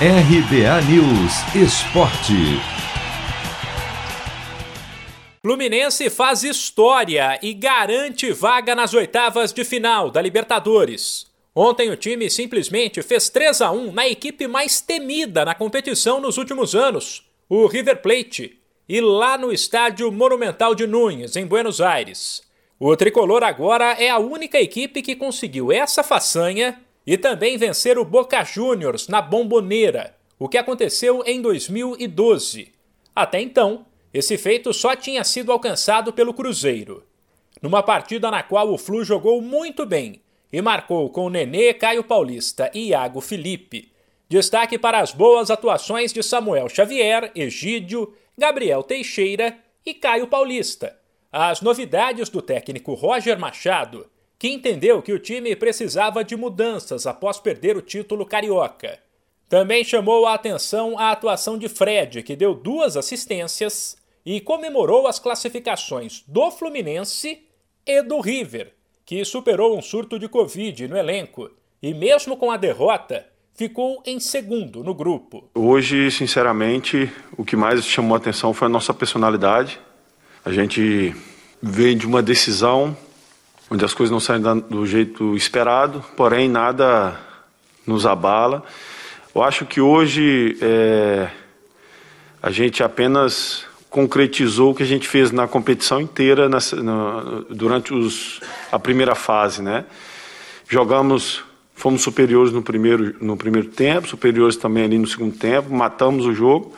RBA News Esporte. Fluminense faz história e garante vaga nas oitavas de final da Libertadores. Ontem o time simplesmente fez 3 a 1 na equipe mais temida na competição nos últimos anos, o River Plate, e lá no estádio Monumental de Nunes, em Buenos Aires. O tricolor agora é a única equipe que conseguiu essa façanha e também vencer o Boca Juniors na Bomboneira, o que aconteceu em 2012. Até então, esse feito só tinha sido alcançado pelo Cruzeiro. Numa partida na qual o Flu jogou muito bem e marcou com Nenê, Caio Paulista e Iago Felipe. Destaque para as boas atuações de Samuel Xavier, Egídio, Gabriel Teixeira e Caio Paulista. As novidades do técnico Roger Machado que entendeu que o time precisava de mudanças após perder o título carioca. Também chamou a atenção a atuação de Fred, que deu duas assistências e comemorou as classificações do Fluminense e do River, que superou um surto de Covid no elenco e, mesmo com a derrota, ficou em segundo no grupo. Hoje, sinceramente, o que mais chamou a atenção foi a nossa personalidade. A gente veio de uma decisão onde as coisas não saem do jeito esperado, porém nada nos abala. Eu acho que hoje é, a gente apenas concretizou o que a gente fez na competição inteira nessa, na, durante os, a primeira fase, né? Jogamos, fomos superiores no primeiro, no primeiro tempo, superiores também ali no segundo tempo, matamos o jogo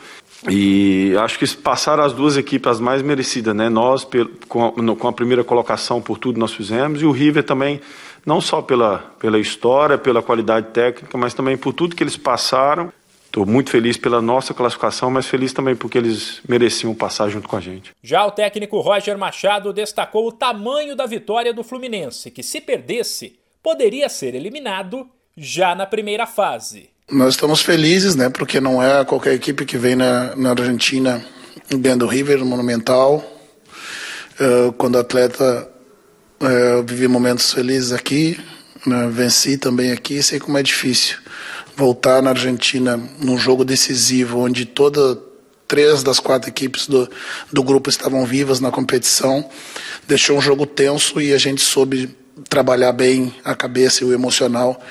e acho que passaram as duas equipes mais merecidas, né? Nós com a, com a primeira colocação por tudo nós fizemos e o River também não só pela, pela história, pela qualidade técnica, mas também por tudo que eles passaram. Estou muito feliz pela nossa classificação, mas feliz também porque eles mereciam passar junto com a gente. Já o técnico Roger Machado destacou o tamanho da vitória do Fluminense, que se perdesse, poderia ser eliminado já na primeira fase. Nós estamos felizes, né? Porque não é qualquer equipe que vem na, na Argentina ganhando o River Monumental. Uh, quando o atleta uh, vive momentos felizes aqui, né? venci também aqui, sei como é difícil voltar na Argentina num jogo decisivo, onde toda três das quatro equipes do, do grupo estavam vivas na competição, deixou um jogo tenso e a gente soube trabalhar bem a cabeça e o emocional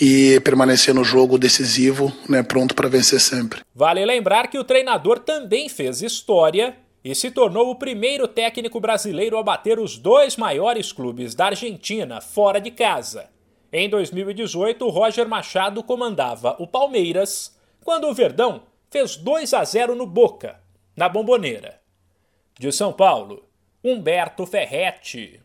e permanecer no jogo decisivo, né, pronto para vencer sempre. Vale lembrar que o treinador também fez história e se tornou o primeiro técnico brasileiro a bater os dois maiores clubes da Argentina fora de casa. Em 2018, Roger Machado comandava o Palmeiras, quando o Verdão fez 2 a 0 no Boca, na Bomboneira. De São Paulo, Humberto Ferretti.